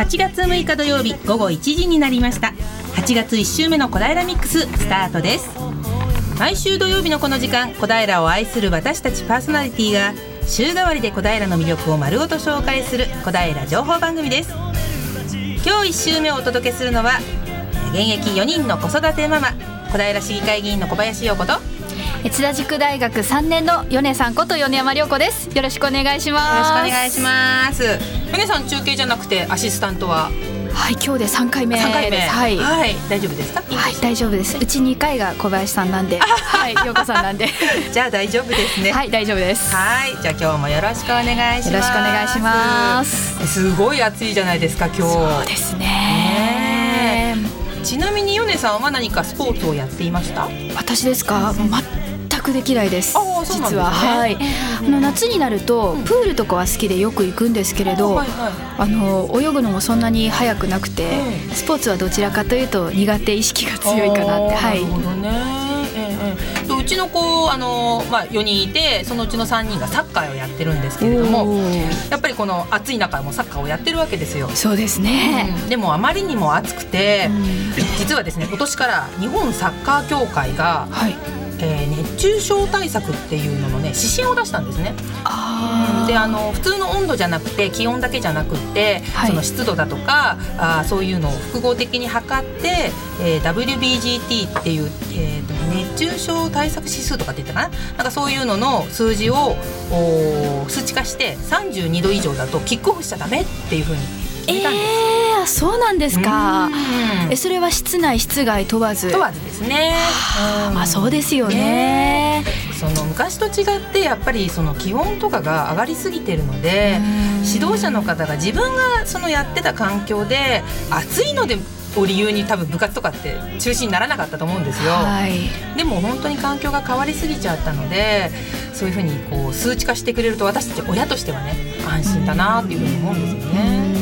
8月6日土曜日午後1時になりました。8月1週目の小平ミックススタートです。毎週土曜日のこの時間小平を愛する私たちパーソナリティが週替わりで小平の魅力を丸ごと紹介する小平情報番組です。今日1週目をお届けするのは現役4人の子育てママ小平市議会議員の小林陽子と津田塾大学3年の米さんこと米山涼子です。よろしくお願いします。よろしくお願いします。米さん中継じゃなくてアシスタントは？はい今日で3回目です。3回目。はい、はい、大丈夫ですか？はい大丈夫です。うち2回が小林さんなんで。はい陽子さんなんで。じゃあ大丈夫ですね。はい大丈夫です。はい。じゃあ今日もよろしくお願いします。よろしくお願いします。すごい暑いじゃないですか今日。そうですね。ちなみに米さんは何かスポーツをやっていました？私ですか、全くできないです。実は、ね、はい。あの夏になるとプールとかは好きでよく行くんですけれど、はいはい、あの泳ぐのもそんなに早くなくて、スポーツはどちらかというと苦手意識が強いかなって。はい。なるほどね。うちの子あの、まあ、4人いてそのうちの3人がサッカーをやってるんですけれどもやっぱりこの暑い中もサッカーをやってるわけですよ。そうですね、うん、でもあまりにも暑くて、実はですね今年から日本サッカー協会が、はいえー、熱中症対策っていうののね指針を出したんですね。あであの普通の温度じゃなくて気温だけじゃなくて、はい、その湿度だとかあそういうのを複合的に測って、えー、WBGT っていう、えーと、熱中症対策指数とかって言ったかな？なんかそういうのの数字をお数値化して32度以上だとキックオフしちゃダメっていうふうにえー、そうなんですか。えそれは室内室外問わず。問わずですね。まあそうですよね。その昔と違ってやっぱりその気温とかが上がりすぎてるので指導者の方が自分がそのやってた環境で暑いのでを理由に多分部活とかって中止にならなかったと思うんですよ、はい、でも本当に環境が変わりすぎちゃったのでそういうふうにこう数値化してくれると私たち親としてはね安心だなっていうふうに思うんですよね。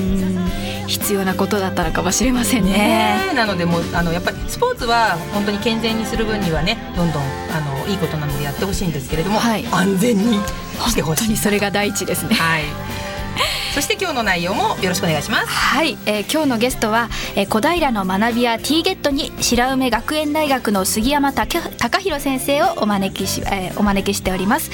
必要なことだったのかもしれませんね。ねなのでもあのやっぱりスポーツは本当に健全にする分にはねどんどんあのいいことなのでやってほしいんですけれども、はい、安全にしてほしい。本当にそれが第一ですね。はいそして今日の内容もよろしくお願いします。はい、えー、今日のゲストは、えー、小平の学びや T ゲットに白梅学園大学の杉山隆弘先生をお招きし、えー、お招きしております。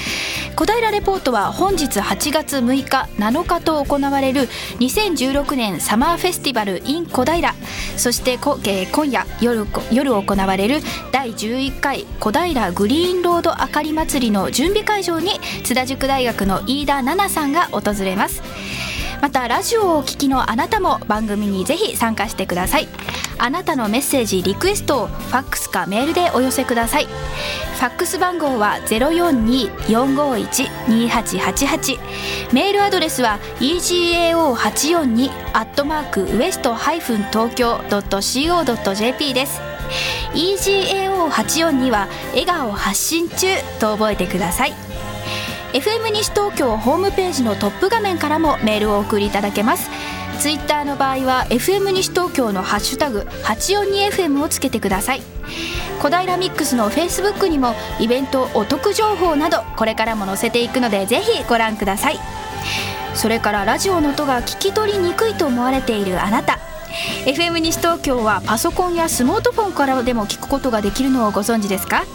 小平レポートは本日8月6日7日と行われる2016年サマーフェスティバル in 小平。そしてこ、えー、今夜夜夜行われる第11回小平グリーンロードあかり祭りの準備会場に津田塾大学の飯田奈々さんが訪れます。またラジオをお聞きのあなたも番組にぜひ参加してください。あなたのメッセージリクエストをファックスかメールでお寄せください。ファックス番号は042-451-2888メールアドレスは egao842 アットマークウエストハイフン東京 .co.jp です。EGAO842 は笑顔発信中と覚えてください。FM 西東京ホームページのトップ画面からもメールをお送りいただけます。ツイッターの場合は FM 西東京のハッシュタグ 842FM をつけてください。小平ミックスのフェイスブックにもイベントお得情報などこれからも載せていくのでぜひご覧ください。それからラジオの音が聞き取りにくいと思われているあなた。FM 西東京はパソコンやスマートフォンからでも聞くことができるのをご存知ですか？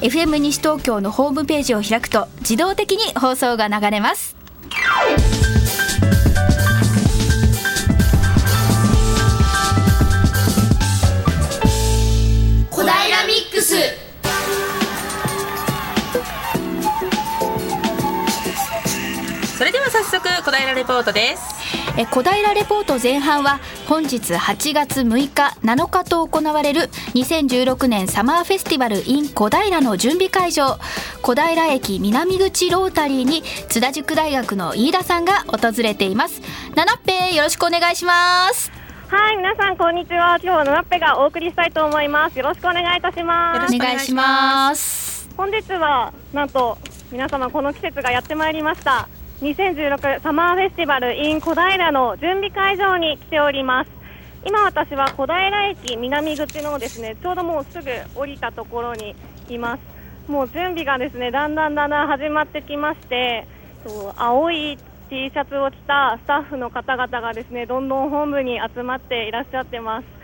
FM 西東京のホームページを開くと自動的に放送が流れます。小平ミックス。それでは早速小平レポートですえ小平レポート前半は本日8月6日7日と行われる2016年サマーフェスティバル in 小平の準備会場。小平駅南口ロータリーに津田塾大学の飯田さんが訪れています。七っぺよろしくお願いします。はい皆さんこんにちは。今日は七っぺがお送りしたいと思います。よろしくお願いいたします。お願いします。本日はなんと皆様この季節がやってまいりました2016サマーフェスティバル in 小平の準備会場に来ております今私は小平駅南口のですねちょうどもうすぐ降りたところにいますもう準備がですねだんだんだんだん始まってきまして青い T シャツを着たスタッフの方々がですねどんどん本部に集まっていらっしゃってます。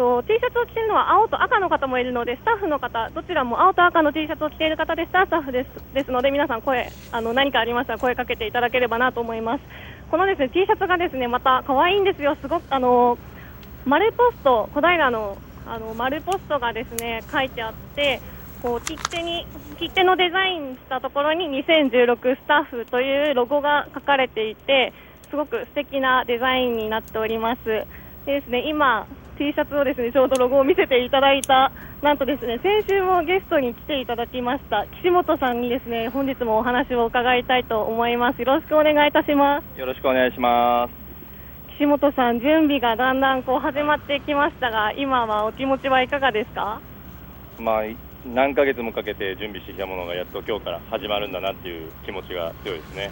と T シャツを着ているのは青と赤の方もいるのでスタッフの方どちらも青と赤の T シャツを着ている方でしたスタッフです。ですので皆さん声あの何かありましたら声かけていただければなと思います。このですね T シャツがですねまた可愛いんですよ。すごくあの丸ポスト小平のあの丸ポストがですね書いてあってこう切手に切手のデザインしたところに2016スタッフというロゴが書かれていてすごく素敵なデザインになっております。でですね今 T シャツをですねちょうどロゴを見せていただいた。なんとですね先週もゲストに来ていただきました岸本さんにですね本日もお話を伺いたいと思います。よろしくお願いいたします。よろしくお願いします。岸本さん準備がだんだんこう始まってきましたが今はお気持ちはいかがですか？まあ何ヶ月もかけて準備してきたものがやっと今日から始まるんだなっていう気持ちが強いですね。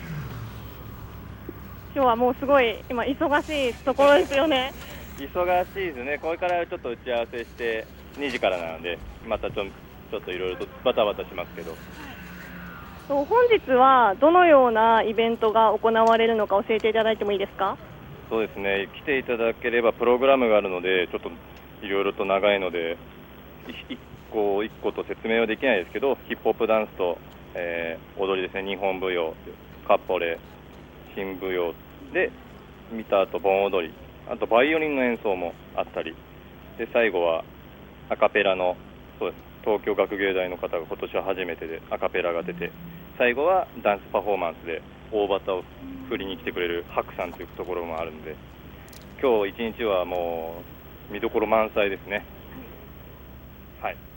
今日はもうすごい今忙しいところですよね忙しいですね。これからちょっと打ち合わせして2時からなのでまたちょちょっといろいろとバタバタしますけど。本日はどのようなイベントが行われるのか教えていただいてもいいですか？そうですね。来ていただければプログラムがあるのでちょっといろいろと長いので1個1個と説明はできないですけどヒップホップダンスと、えー、踊りですね。日本舞踊カッポレ新舞踊で見た後盆踊りあとバイオリンの演奏もあったり。で最後はアカペラのそうです。東京学芸大の方が今年は初めてでアカペラが出て。最後はダンスパフォーマンスで大旗を振りに来てくれるハクさんというところもあるので。今日一日はもう見どころ満載ですね。はい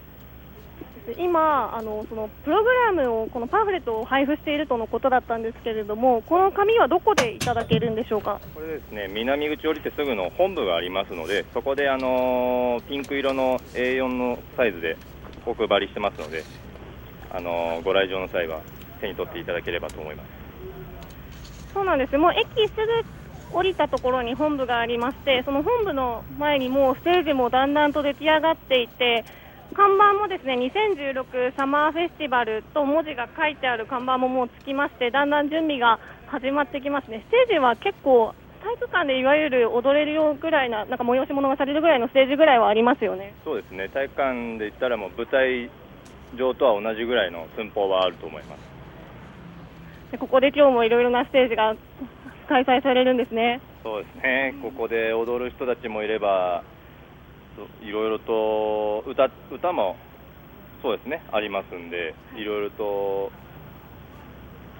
今あのそのプログラムをこのパンフレットを配布しているとのことだったんですけれどもこの紙はどこでいただけるんでしょうか？これですね南口降りてすぐの本部がありますのでそこであのピンク色の A4 のサイズでお配りしてますのであのご来場の際は手に取っていただければと思います。そうなんです。もう駅すぐ降りたところに本部がありましてその本部の前にもうステージもだんだんと出来上がっていて看板もですね2016サマーフェスティバルと文字が書いてある看板ももうつきましてだんだん準備が始まってきますね。ステージは結構体育館でいわゆる踊れるよぐらいななんか催し物がされるぐらいのステージぐらいはありますよね。そうですね。体育館で言ったらもう舞台上とは同じぐらいの寸法はあると思います。でここで今日もいろいろなステージが開催されるんですね。そうですね。ここで踊る人たちもいればいろいろと歌歌もそうですねありますんでいろいろと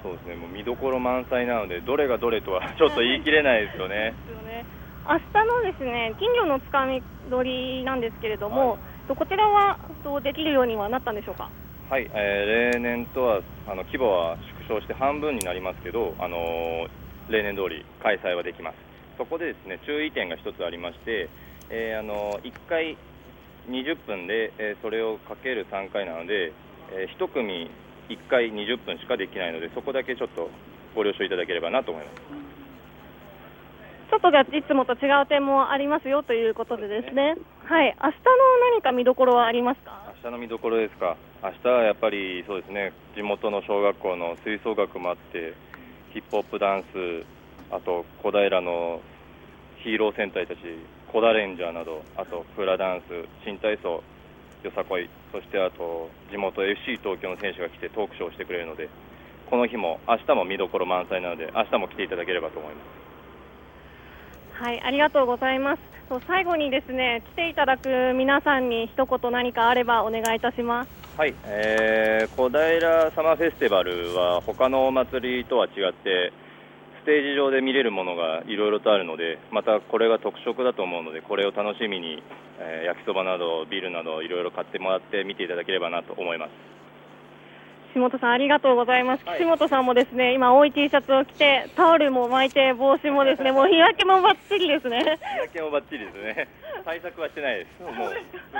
そうですねもう見どころ満載なのでどれがどれとはちょっと言い切れないですよね。ね明日のですね金魚のつかみ取りなんですけれども、はい、こちらはできるようにはなったんでしょうか？はい、えー、例年とはあの規模は縮小して半分になりますけど、あのー、例年通り開催はできます。そこでですね注意点が一つありまして、えー、あの1回20分で、えー、それをかける3回なので、えー、1組1回20分しかできないのでそこだけちょっとご了承いただければなと思います。ちょっとじゃいつもと違う点もありますよということでですね、すね。はい、明日の何か見どころはありますか？明日の見どころですか、明日はやっぱりそうですね、地元の小学校の吹奏楽もあって、ヒップホップダンス、あと小平のヒーロー戦隊たち、コダレンジャーなど、あとフラダンス、新体操、よさこい、そしてあと地元 FC 東京の選手が来てトークショーをしてくれるので、この日も明日も見どころ満載なので、明日も来ていただければと思います。はい、ありがとうございます。最後にですね、来ていただく皆さんに一言何かあればお願いいたします。はい、えー、小平サマーフェスティバルは他のお祭りとは違ってステージ上で見れるものがいろいろとあるのでまたこれが特色だと思うのでこれを楽しみに、えー、焼きそばなどビールなどいろいろ買ってもらって見ていただければなと思います。岸本さんありがとうございます、はい、岸本さんもですね今青い T シャツを着てタオルも巻いて帽子もですねもう日焼けもばっちりですね。日焼けもばっちりですね。対策はしてないです。もう受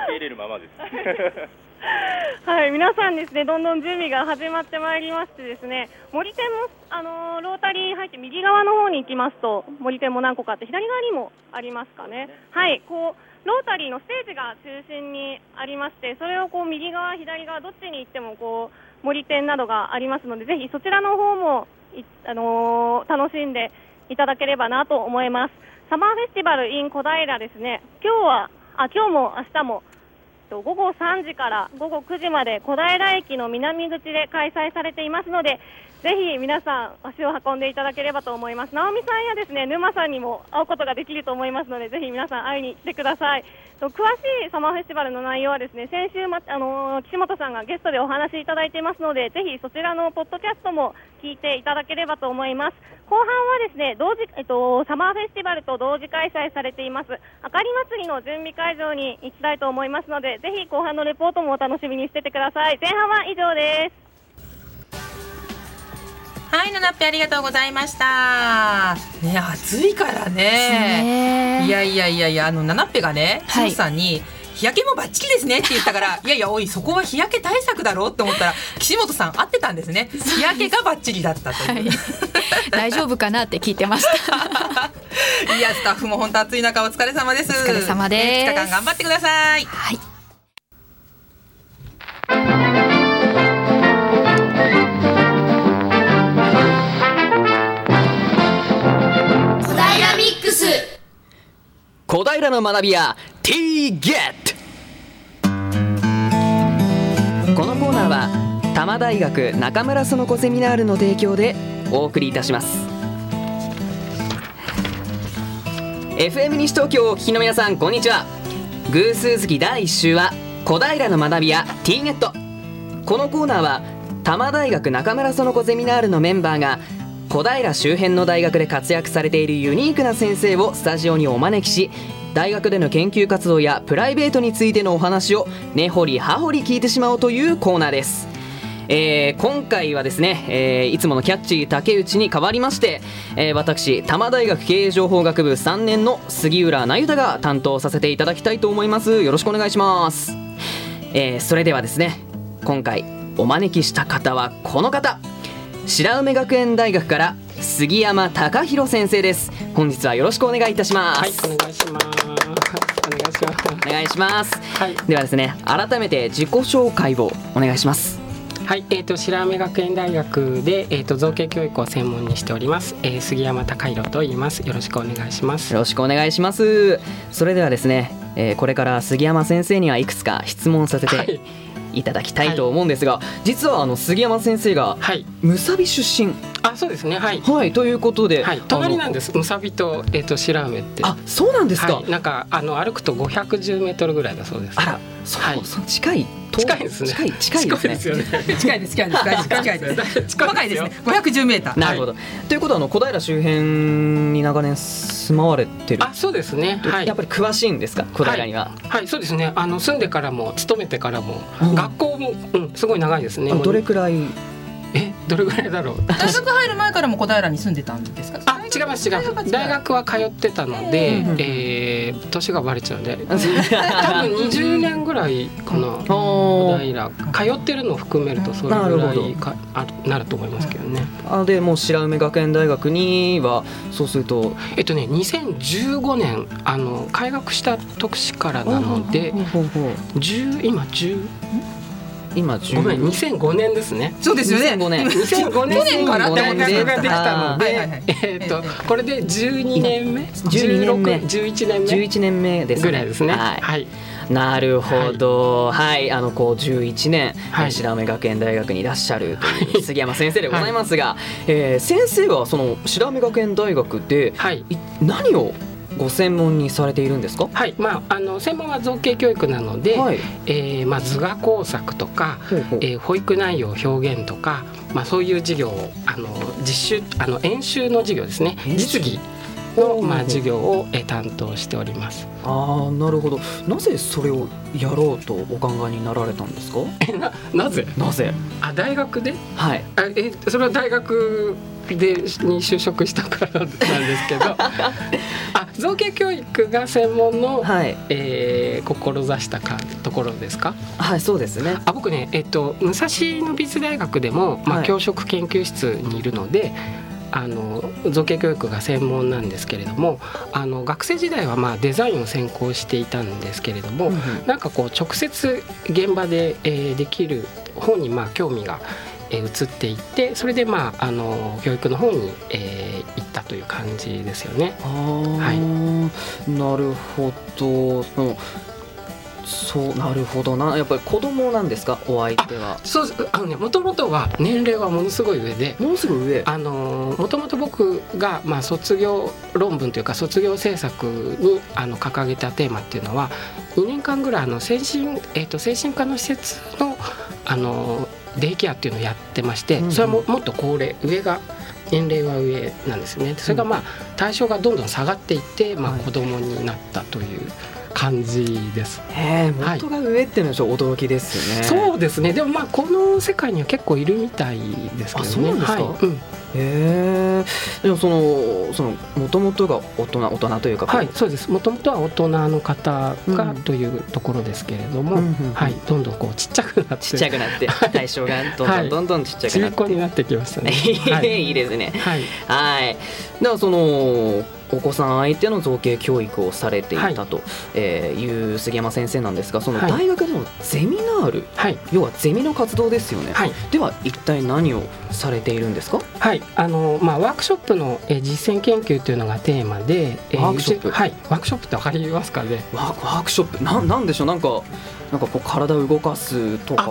け入れるままです はい、皆さんですね、どんどん準備が始まってまいりましてですね、森店も、あのー、ロータリー入って右側の方に行きますと、森店も何個かあって、左側にもありますかね。はい、こう、ロータリーのステージが中心にありまして、それをこう右側、左側、どっちに行ってもこう森店などがありますので、ぜひそちらの方もあのー、楽しんでいただければなと思います。サマーフェスティバル in 小平ですね、今日は、あ、今日も明日も、午後3時から午後9時まで小平駅の南口で開催されていますので、ぜひ皆さん足を運んでいただければと思います。直美さんやですね沼さんにも会うことができると思いますので、ぜひ皆さん会いに来てください。詳しいサマーフェスティバルの内容はですね先週、ま、あの岸本さんがゲストでお話しいただいていますので、ぜひそちらのポッドキャストも聞いていただければと思います。後半はですね同時、えっと、サマーフェスティバルと同時開催されていますあかり祭りの準備会場に行きたいと思いますので、ぜひ後半のレポートもお楽しみにしててください。前半は以上です。はい、ナナッペありがとうございました。ね、暑いからね。いやいやいやいや、あのナナッペがね、はい、さんに。日焼けもバッチリですねって言ったから いやいやおいそこは日焼け対策だろうって思ったら岸本さん合ってたんですね。日焼けがバッチリだったという、はい、大丈夫かなって聞いてました。いやスタッフも本当暑い中お疲れ様です。お疲れ様です。2日間頑張ってください。はい小平の学び屋 T ゲットこのコーナーは多摩大学中村園子セミナールの提供でお送りいたします。FM 西東京をお聞きの皆さんこんにちは。偶数月第1週は小平の学び屋 T ゲットこのコーナーは多摩大学中村園子ゼミナールのメンバーが小平周辺の大学で活躍されているユニークな先生をスタジオにお招きし大学での研究活動やプライベートについてのお話を根掘り葉掘り聞いてしまおうというコーナーです。えー、今回はですね、えー、いつものキャッチー竹内に代わりまして、えー、私多摩大学経営情報学部3年の杉浦那由太が担当させていただきたいと思います。よろしくお願いします、え、それではですね今回お招きした方はこの方。白梅学園大学から杉山隆弘先生です。本日はよろしくお願いいたします。はいお願いします。お願いしますお願いします、はい、ではですね改めて自己紹介をお願いします。はい、えーと、白梅学園大学で、えーと、造形教育を専門にしております、えー、杉山隆弘と言います。よろしくお願いします。よろしくお願いします。それではですね、えー、これから杉山先生にはいくつか質問させて、はいいただきたいと思うんですが、はい、実はあの杉山先生が、はい、むさび出身あそうですね。はい、はい、ということで、はい、隣なんです。むさびと,、えーと、白梅って。あそうなんですか、はい、なんかあの歩くと510メートルぐらいだそうです。あらそう、はい、そう近い近いですね。近い近いですね。近いです 近いです近いです 細かいですね。510メーターなるほど、ということはあの小平周辺に長年住まわれてる。あそうですね、はい、やっぱり詳しいんですか？小平には、はい、そうですね。あの住んでからも勤めてからも、学校も、うん、すごい長いですね。どれくらいえどれぐらいだろう？大学入る前からも小平に住んでたんですか？あ違います違う大学は通ってたので、うん、えー、年がバレちゃうんで。多分20年ぐらいかな。小平。通ってるのを含めるとそれぐらいかあなると思いますけどね。あでもう白梅学園大学にはそうすると。えっとね2015年あの開学した年からなので10今10今ごめん2005年ですね。そうですよね。2005年。2005年。から大学がで。きたので。えっとこれで12年目？12年目。11年目？11年目ですぐらいですね。はい。なるほど、はい、はい、あのこう11年、はい、白梅学園大学にいらっしゃるという杉山先生でございますが、はい、えー、先生はその白梅学園大学で、はい、何をご専門にされているんですか？はい、まああの専門は造形教育なので、はい、えー、まあ図画工作とか、ほえー、保育内容表現とか、まあそういう授業をあの実習あの演習の授業ですね。実技のまあ授業をえ担当しております。ああなるほど。なぜそれをやろうとお考えになられたんですか？えななぜ？なぜ？あ大学で？はい。あえそれは大学でに就職したからなんですけど あ造形教育が専門の、はい、えー、志したかところですか？はいそうですねあ僕ね、えっと、武蔵野美術大学でも、まあ、教職研究室にいるので、あの造形教育が専門なんですけれどもあの学生時代はまあデザインを専攻していたんですけれども、うん、なんかこう直接現場で、えー、できる方にまあ興味がえー、移っていってそれでまああの教育の方に、えー、行ったという感じですよね。はい、なるほどそうなるほどな。やっぱり子供なんですか？お相手は。そうあのねもともとは年齢はものすごい上で。ものすごい上？あのもともと僕が、まあ、卒業論文というか卒業制作にあの掲げたテーマっていうのは2年間ぐらいあの精神,、えーと、精神科の施設のあのデイケアっていうのをやってまして、それはももっと高齢上が年齢は上なんですね。それがまあ対象がどんどん下がっていって、まあ、子供になったという。感じです。へえ、元が上っていうのは驚きですよね。そうですね。でもまあこの世界には結構いるみたいですけどね。そうですか？はい。うん。へえでもそのそのもともとが大人大人というかはいそうです。もともとは大人の方がというところですけれども、うん、はい。どんどんこうちっちゃくなって。ちっちゃくなって 対象がどんどんどんどんちっちゃくなって、はい、になってきましたね。はい、いいですね。はい。はい。ではそのお子さん相手の造形教育をされていたとい。う杉山先生なんですがその大学でのゼミナール、はい、要はゼミの活動ですよね、はい、では一体何をされているんですか？はいあの、まあ、ワークショップの、え実践研究というのがテーマで、えワークショップ？はいワークショップって分かりますかね？ワークショップ？ななんでしょう？なんかなんかこう体を動かすとか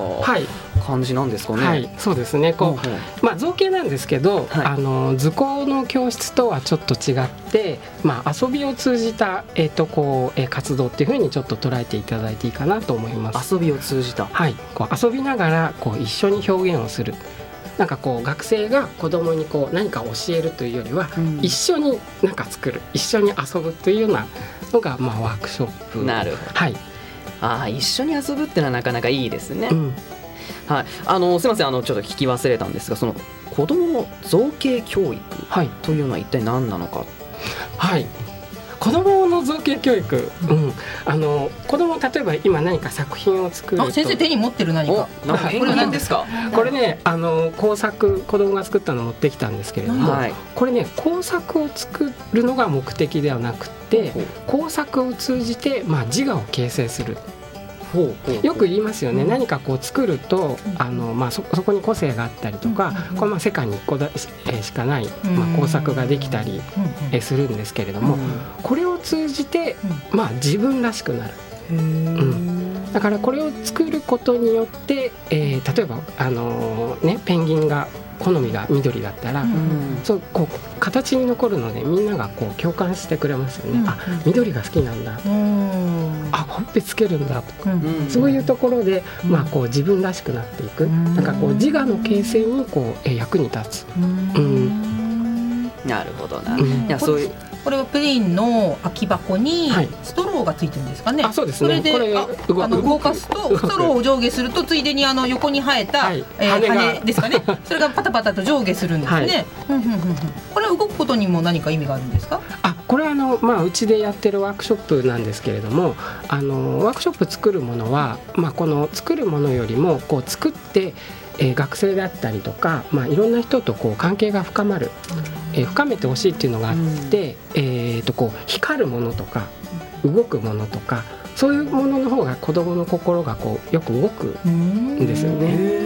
感じなんですかね？はい、そうですね。こう、まあ造形なんですけど、はい、あの図工の教室とはちょっと違って、まあ遊びを通じたえっ、ー、とこう、えー、活動っていうふうにちょっと捉えていただいていいかなと思います。遊びを通じた。はい。こう遊びながらこう一緒に表現をする。なんかこう学生が子供にこう何か教えるというよりは、うん、一緒に何か作る一緒に遊ぶというようなのがまあワークショップ。なるほど。はい。ああ一緒に遊ぶっていうのはなかなかいいですね、うん、はい。あのすみません。あのちょっと聞き忘れたんですがその子ども造形教育というのは一体何なのか。はい子供の造形教育、うん、あの子供例えば今何か作品を作ると。先生手に持ってる何か。これ何ですか？これねあの工作子供が作ったの持ってきたんですけれども、はい、これね工作を作るのが目的ではなくて工作を通じて、まあ、自我を形成するよく言いますよね、何かこう作るとあの、まあ、そそこに個性があったりとか、これまあ世界に1個だしかない、まあ、工作ができたりするんですけれども、これを通じて、まあ、自分らしくなる。うん。だからこれを作ることによって、えー、例えば、あのー、ね、ペンギンが好みが緑だったら、うん、そうこう形に残るのでみんながこう共感してくれますよね、うん、あ緑が好きなんだ。と、うん、あほっぺつけるんだ。とか、そういうところで、まあ、こう自分らしくなっていく、なんかこう自我の形成にこう役に立つ。うん。なるほどな、いやそういうこれはプリンの空き箱にストローがついてるんですかね。あ、そうですね。それであの動かすとストローを上下するとついでにあの横に生えた、はい、えー、羽ですかね。それがパタパタと上下するんですね。はい、これ動くことにも何か意味があるんですか？あ、これはあのまあうちでやってるワークショップなんですけれども、あのワークショップ作るものはまあこの作るものよりもこう作ってえー、学生であったりとか、まあ、いろんな人とこう関係が深まる、えー、深めてほしいっていうのがあって、うん、えー、とこう光るものとか動くものとかそういうものの方が子どもの心がこうよく動くん。ですよね。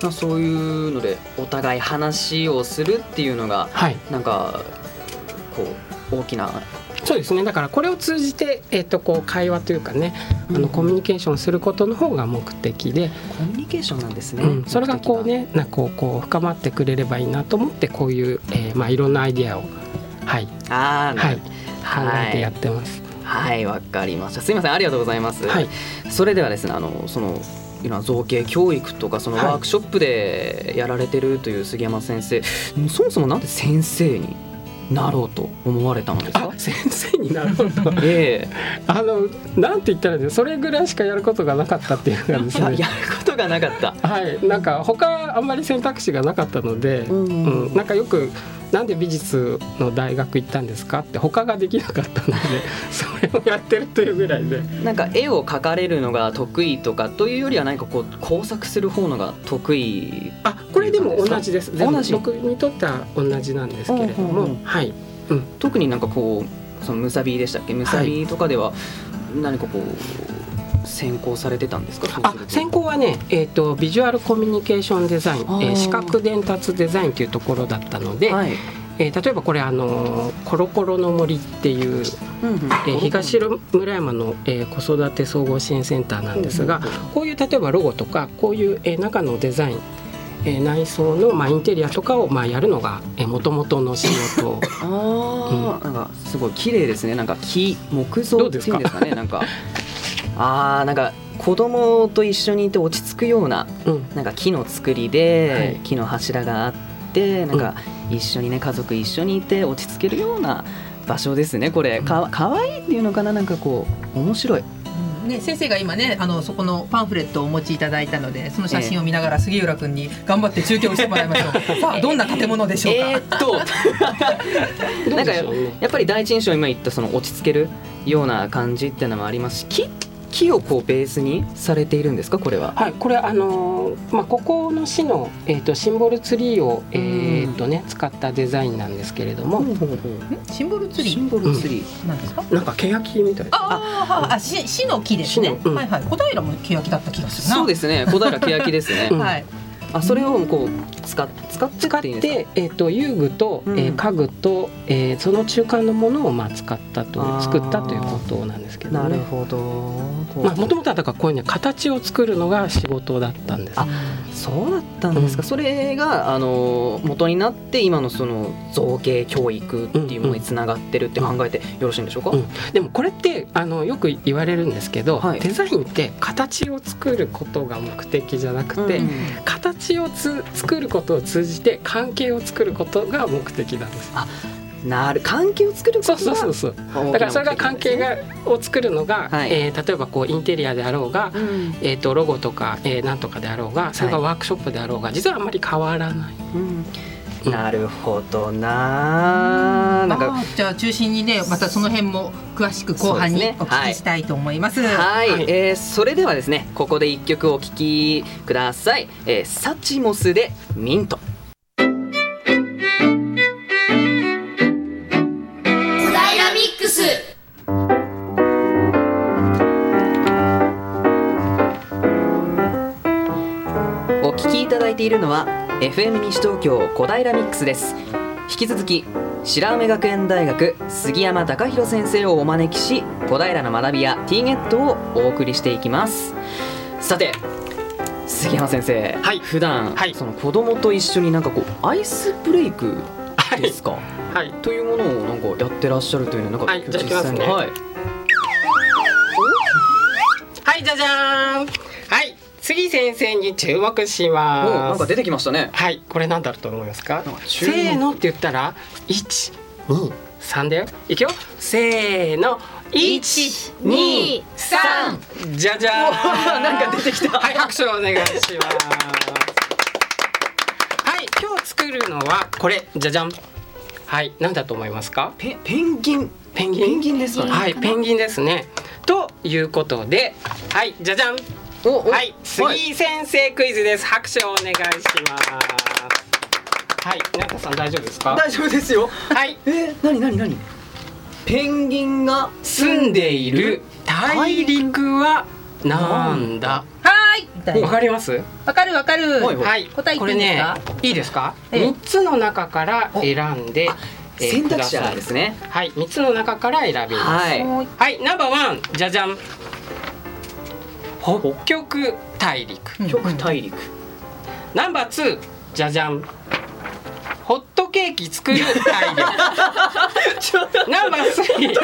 まあ、そういうのでお互い話をするっていうのが、はい、なんかこう大きなそうですね。だからこれを通じて、えー、とこう会話というかね、あのコミュニケーションすることの方が目的で。コミュニケーションなんですね、うん、それがこうねなこうこう深まってくれればいいなと思ってこういう、えーまあ、いろんなアイディアをはい。あ、はい、考えてやってます。はい。わ、はい、かりました。すみません。ありがとうございます、はい、それではですねあのその今造形教育とかそのワークショップでやられてるという杉山先生、はい、そもそもなんで先生になろうと思われたのですか？先生になろうと。ええ。あのなんて言ったらねそれぐらいしかやることがなかったっていうかですね。やることがなかった。はい。なんか他あんまり選択肢がなかったので、うん、うん、なんかよくなんで美術の大学行ったんですかって他ができなかったので それをやってるというぐらいで。なんか絵を描かれるのが得意とかというよりは何かこう工作する方のが得意あこれでも同じです。同じ。僕にとっては同じなんですけれども、はい、うん、特になんかこうそのむさびでしたっけ？むさびとかでは何かこう専攻されてたんですか？あ専攻はね、えーと、ビジュアルコミュニケー。ションデザイン、えー、視覚伝達デザインというところだったので、はい、えー、例えばこれあのコロコロの森っていう、うんうん、えー、東村山の、えー、子育て総合支援センターなんですが、こういう例えばロゴとかこういう、えー、中のデザインえー、内装の、まあ、インテリアとかを、まあ、やるのがもともとの仕事。あ、うん、なんかすごい綺麗ですね。なんか木木造っていうんですかね。なんかあーなんか子供と一緒にいて落ち着くようなうん、なんか木の作りで、はい、木の柱があってなんか一緒にね家族一緒にいて落ち着けるような場所ですねこれ。かかわいいっていうのかな？なんかこう面白い。ね、先生が今ねあのそこのパンフレットをお持ちいただいたのでその写真を見ながら杉浦君に頑張って中継をしてもらいましょう。さあどんな建物でしょうか、えー、っと なんかやっぱり第一印象今言ったその落ち着けるような感じっていうのもありますし木木をこうベースにされているんですか？これは。はい、これあのー、まあここの市のえっ、ー、とシンボルツリーをえっ、ー、とね使ったデザインなんですけれども。シンボルツリー？シンボルツリー、なんですか？なんか欅みたいああ、あ、し、市の木ですね。うん、はいはい。小平も欅だった気がするそうですね。小平欅ですね。はい。あそれをこう使っ使って使ってえっ、ー、と遊具と、うん、えー、家具と、えー、その中間のものをまあ使ったと作ったということなんですけど、ね、なるほど。まあもともとはだからこういうね形を作るのが仕事だったんです。あそうだったんですか。うん、それがあの元になって今のその造形教育っていうものにつながってるって考えてよろしいんでしょうか？うん、でもこれってあのよく言われるんですけど、はい、デザインって形を作ることが目的じゃなくて、形をつ作ることを通じて関係を作ることが目的なんです。あなる関係を作るそうそうそうそう。だからそれが関係がを作るのが、はい、えー、例えばこうインテリアであろうが、うん、えーと、ロゴとか、えー、なんとかであろうがそれがワークショップであろうが、はい、実はあんまり変わらない。うんなるほどな。なんかじゃあ中心にねまたその辺も詳しく後半にお聞きしたいと思います。すね、はい、はい、えー、それではですねここで一曲お聴きください。えー、サチモスでミント。いているのは FM 西東京小平ミックスです。引き続き白梅学園大学杉山隆弘先生をお招きし小平の学びや T ゲットをお送りしていきます。さて杉山先生、はい、普段、はい、その子供と一緒になんかこうアイスブレイクですか、はい、というものをなんかやってらっしゃるというのなんか、はい、じゃあいきますね。はい。はいじゃじゃーん。はい次先生に注目します。なんか出てきましたね。はいこれなんだろうと思いますか？せーのって言ったら一二三だよ。いくよ。せーの。一二三。じゃじゃーん。なんか出てきた。はい拍手をお願いします。はい今日作るのはこれ。じゃじゃん。はい何だと思いますか？ペペンギン。ペンギン？ペンギンですか、ね、はいペンギンですね。ということではいじゃじゃんはい杉先生クイズです。拍手をお願いします。はい中さん大丈夫ですか？大丈夫ですよ。はい。えー、なになになにペンギンが住んでいる大陸はなんだ？はい。わかります？わかるわかる。はい答えこれねいいですか？三つの中から選んで選択肢ですね。はい三つの中から選びます。はい、はい、ナンバーワンじゃじゃん北極大陸。極大陸、ナンバーツー。じゃじゃんホットケーキ作る大陸。ナンバースリー。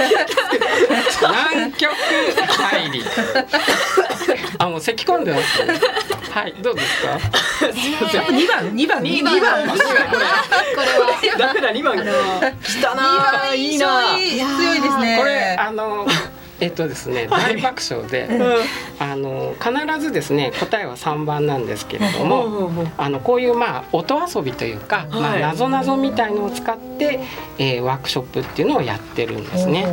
南極大陸。あもう咳込んでますはいどうですか？二番。二番。二番。これこれは。ダメだ二番。来たないいな。強いですね。これあのえっとですね、大爆笑で、あの必ずですね答えは3番なんですけれども、あのこういうまあ音遊びというか、まあ謎謎みたいのを使って、えー、ワークショップっていうのをやってるんですね。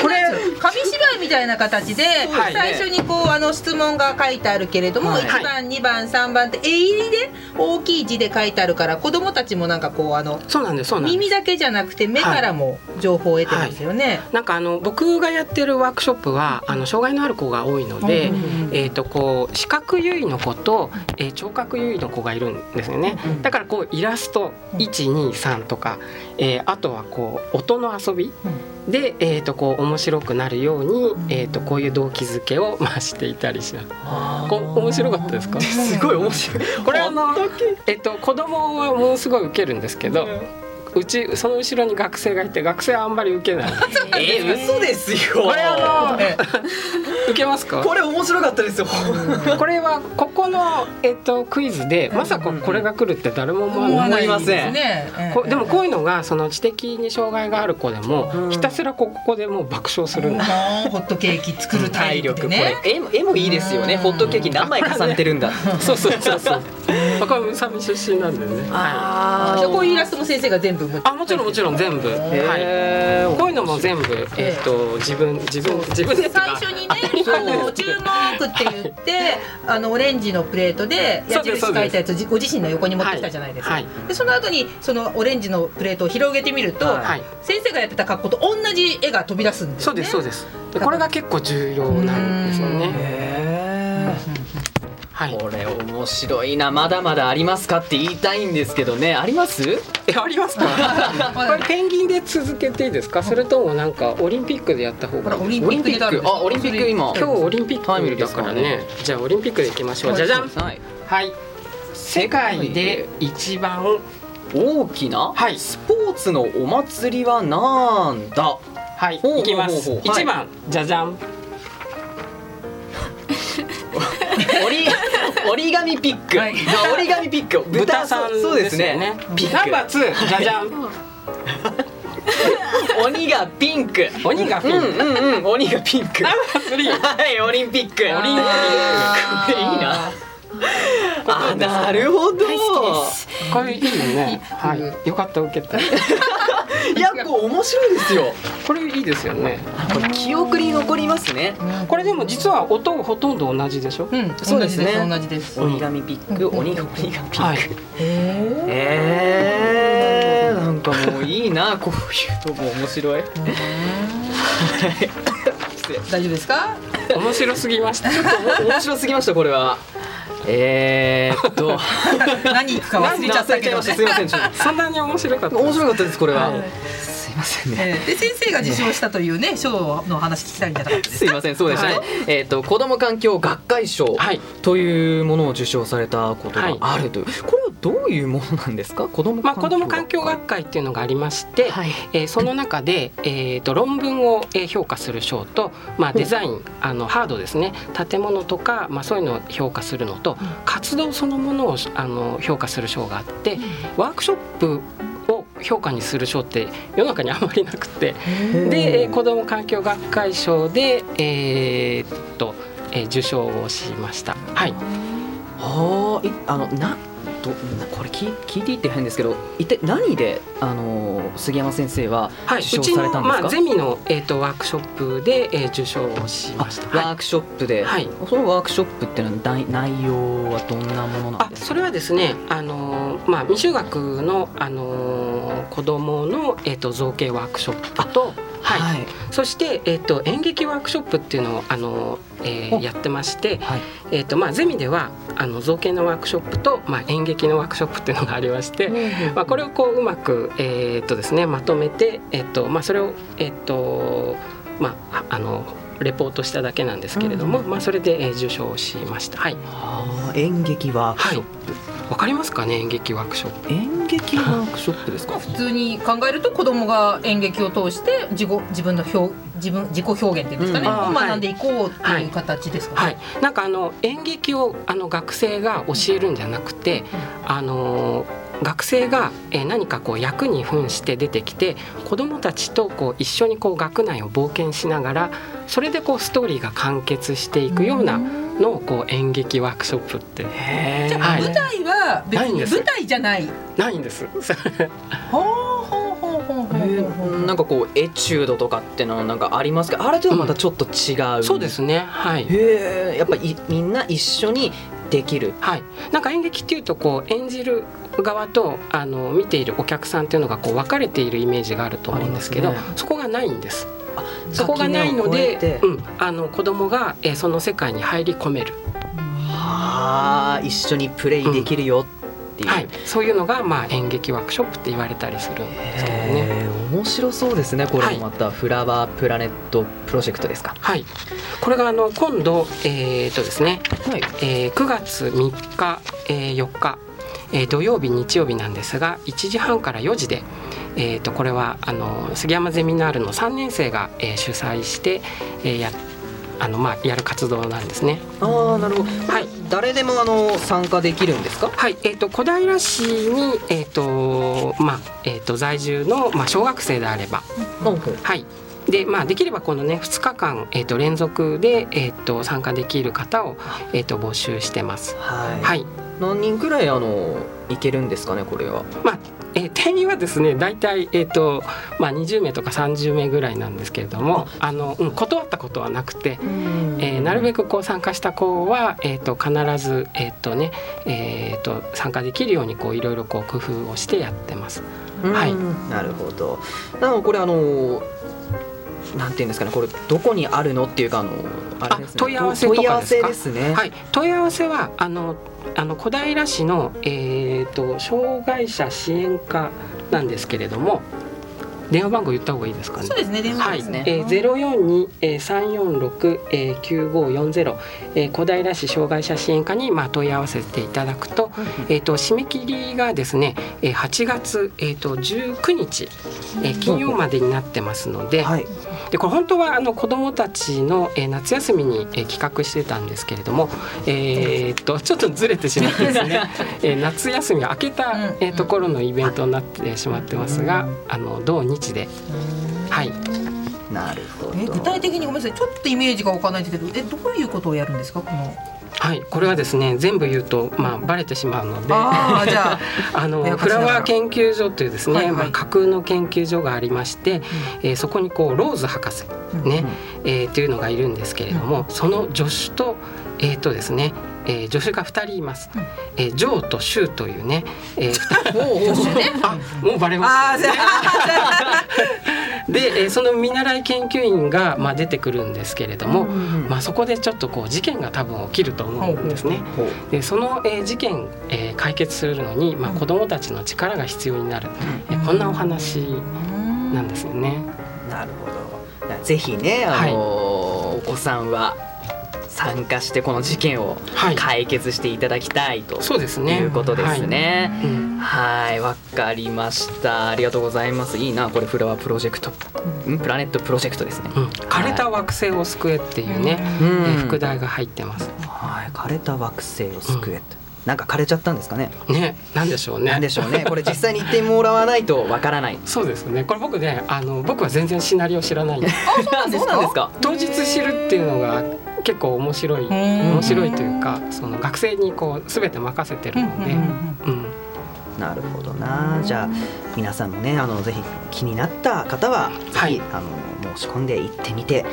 これ紙芝居みたいな形で、最初にこうあの質問が書いてあるけれども、はい、1番2番3番って絵入りで大きい字で書いてあるから子どもたちもなんかこうあのそうなんですそうなんです。耳だけじゃなくて目からも情報を得てますよね。なんかあのの僕がやってるワークショップはあの障害のある子が多いので、えっ、とこう視覚優位の子と、えー、聴覚優位の子がいるんですよね。だからこうイラスト一二三とか、えー、あとはこう音の遊びで、えー、とこう面白くなるように、えー、とこういう動機づけを まあしていたりします。こ面白かったですか？すごい面白い。これあのえっ、ー、と子供はものすごい受けるんですけど。うちその後ろに学生がいて学生はあんまり受けない。えー、嘘ですよ。これあの、受けますか？これ面白かったですよ。これはここのえっとクイズでまさかこれが来るって誰も思わないません。こでもこういうのがその知的に障害がある子でもひたすらここでも爆笑する。ホットケーキ作る体力ね。絵絵もいいですよね。ホットケーキ何枚重ねてるんだ。そうそうそうそう。これ宇佐美出身なんでね。ああ。こういうイラストの先生が全部部あもちろんもちろん全部、はい、こういうのも全部、えっと自分自分自分で最初にねあの注目って言ってあのオレンジのプレートで矢印書いたやつご自身の横に持ってきたじゃないですか、でその後にそのオレンジのプレートを広げてみると、先生がやってた格好と同じ絵が飛び出すんですそうですそうです。でこれが結構重要なんですよねはい、これ面白いな。まだまだありますかって言いたいんですけどね。あります？えありますか？これペンギンで続けていいですか？それともなんかオリンピックでやった方が？オリンピックあオリンピック今。今日オリンピックだからね、ね、じゃあオリンピックでいきましょう。じゃじゃん。はい、はい、世界で一番大きなスポーツのお祭りはなんだ？はい、いきます。一番。じゃじゃん折り折り紙ピック、はい、折り紙ピック。豚さんそうですね。ピック。ナンバー2じゃじゃん鬼がピンク。鬼がピンク。うんうんうん。鬼がピンク。ナンバー。3はいオリンピック。オリンピックいいなあなるほど。これいいよね。はい。よかった受けた。いやこう面白いですよ。これいいですよね。これ記憶に残りますね。これでも実は音ほとんど同じでしょ？うんそうですね。同じです折り紙ピック鬼が鬼がピック。ええなんかもういいなこういうとこ面白い。大丈夫ですか？面白すぎました。面白すぎましたこれはえー、っと。何行くか忘れちゃったけど、すみません。そんなに面白かった面白かったですこれは、はいませんね、で先生が受賞したというね賞の話聞きたいんじゃなかったですすいませんそうですね、はい、えっ、ー、と子ども環境学会賞というものを受賞されたことがあるという、はい、これはどういうものなんですか？子どもまあ子ども環境学会っていうのがありまして、はい、えー、その中でえっ、ー、と論文を評価する賞とまあデザインあのハードですね。建物とかまあそういうのを評価するのと活動そのものをあの評価する賞があってワークショップを評価にする賞って世の中にあまりなくて。で子ども環境学会賞で、えー、っと、えー、受賞をしました。はい。はああのなとこれ聞聞いていって変ですけど一体何であの杉山先生は受賞されたんですか、はい、まあ、ゼミの、えーと、ワークショップで、えー、受賞をしました。ワークショップで、はい、そのワークショップっていうのは内容はどんなものなんですか？それはですねあの、まあ、未就学の、あの子供の、えーと、造形ワークショップとはい、はい、そして、えーと、演劇ワークショップっていうのをあの、えー、やってまして、はい、えーとまあ、ゼミではあの造形のワークショップと、まあ、演劇のワークショップっていうのがありまして、まあ、これをこううまく、えーとですね、まとめて、えーとまあ、それを、えーとまあ、あのレポートしただけなんですけれども、うん、まあ、それで、えー、受賞しました。はい、演劇ワークショップ、はいわかりますかね演劇ワークショップ。演劇ワークショップですか？普通に考えると子供が演劇を通して自己自分の表自分自己表現っていうんですかね、うん、を学んでいこうっていう形ですかね、はい。はい、なんかあの演劇をあの学生が教えるんじゃなくて、あの学生が何かこう役に扮して出てきて子どもたちとこう一緒にこう学内を冒険しながらそれでこうストーリーが完結していくようなのこう演劇ワークショップって。じゃあ、舞台は別に舞台じゃない。ないんです。なんかこうエチュードとかってのなんかありますけどあれとはまたちょっと違う、うん、そうですね。はい。へえやっぱりみんな一緒にできる。はい。なんか演劇っていうとこう演じる側とあの見ているお客さんっていうのがこう分かれているイメージがあると思うんですけど、ね、そこがないんです。そこがないので、うん、あの子供が、えー、その世界に入り込める。はあ一緒にプレイできるよっていう、はい、そういうのが、まあ、演劇ワークショップって言われたりするんですけどね面白そうですねこれもまた、フラワープラネットプロジェクトですか？はい。これがあの今度えー、っとですね、はい。えー、9月3日、えー、4日、えー、土曜日日曜日なんですが1時半から4時でえー、とこれはあの杉山ゼミナールの3年生が、えー、主催して、えー、やあのまあやる活動なんですね。ああなるほど。はい。誰でもあの参加できるんですか？はい。えっ、ー、と小平市にえっ、ー、とまあえっ、ー、と在住のまあ小学生であれば、うん、はい。でまあ、できればこのね2日間、えー、と連続で、えー、と参加できる方を、えー、と募集してます。はい、はい、何人くらいあのいけるんですかねこれは？まあえー、定員はですね大体、えーとまあ、20名とか30名ぐらいなんですけれどもあの、うん、断ったことはなくて、えー、なるべくこう参加した子は、えーと、必ず、えーとねえーと、参加できるようにこういろいろこう工夫をしてやってます。はい、なるほど。なのこれあのなんていうんですかねこれどこにあるのっていうかあのあれです、ね、問い合わせとかですね。はい、問い合わせはあのあの小平市の、えーと、障害者支援課なんですけれども電話番号言った方がいいですかね？そうですね。電話ですね。はい、えゼロ四二三四六九五四ゼロ小平市障害者支援課にまあ問い合わせていただくと、えっ、と締め切りがですね、え八月えっ、と十九日、え金曜までになってますので。はいでこれ本当はあの子どもたちの、えー、夏休みに、えー、企画してたんですけれども、えー、っとちょっとずれてしまってですね、えー、夏休みが明けた、えー、ところのイベントになってしまってますが、あの同日で、はい。なるほど。え具体的にごめんなさい、ちょっとイメージがわかんないですけど、えどういうことをやるんですか？この。はい。これはですね全部言うとまあバレてしまうので。あじゃあ。のフラワー研究所というですね、はいはい、まあ、架空の研究所がありまして、うん、えー、そこにこうローズ博士ね、うん、えー、というのがいるんですけれども、うん、その助手とえっ、ー、とですねえー、助手が2人います。うん、えー、ジョーとシューというね、えー、もうバレます、ね。で、えー、その見習い研究員が、まあ、出てくるんですけれども、まあ、そこでちょっとこう事件が多分起きると思うんですね。でその、えー、事件、えー、解決するのに、まあ、子どもたちの力が必要になる、えー、こんなお話なんですよね。なるほど。ぜひね、あのーはい、お子さんは参加してこの事件を解決していただきたいと、はい、そうですねいうことですね。はいわ、かりましたありがとうございますいいなこれフラワープロジェクト、うん、プラネットプロジェクトですね、うん、枯れた惑星を救えっていうね、うん、副題が入ってます。はい枯れた惑星を救え、うんなんか枯れちゃったんですかね。ね、なんでしょうね。なんでしょうね。これ実際に言ってもらわないとわからない。そうですね。これ僕ね、あの僕は全然シナリオ知らない。あ、そうなんですか？当日知るっていうのが結構面白い面白いというかその学生にこう全て任せてるので、うんなるほどな。じゃあ皆さんもねあのぜひ気になった方はぜひ、はい、あの申し込んで行ってみて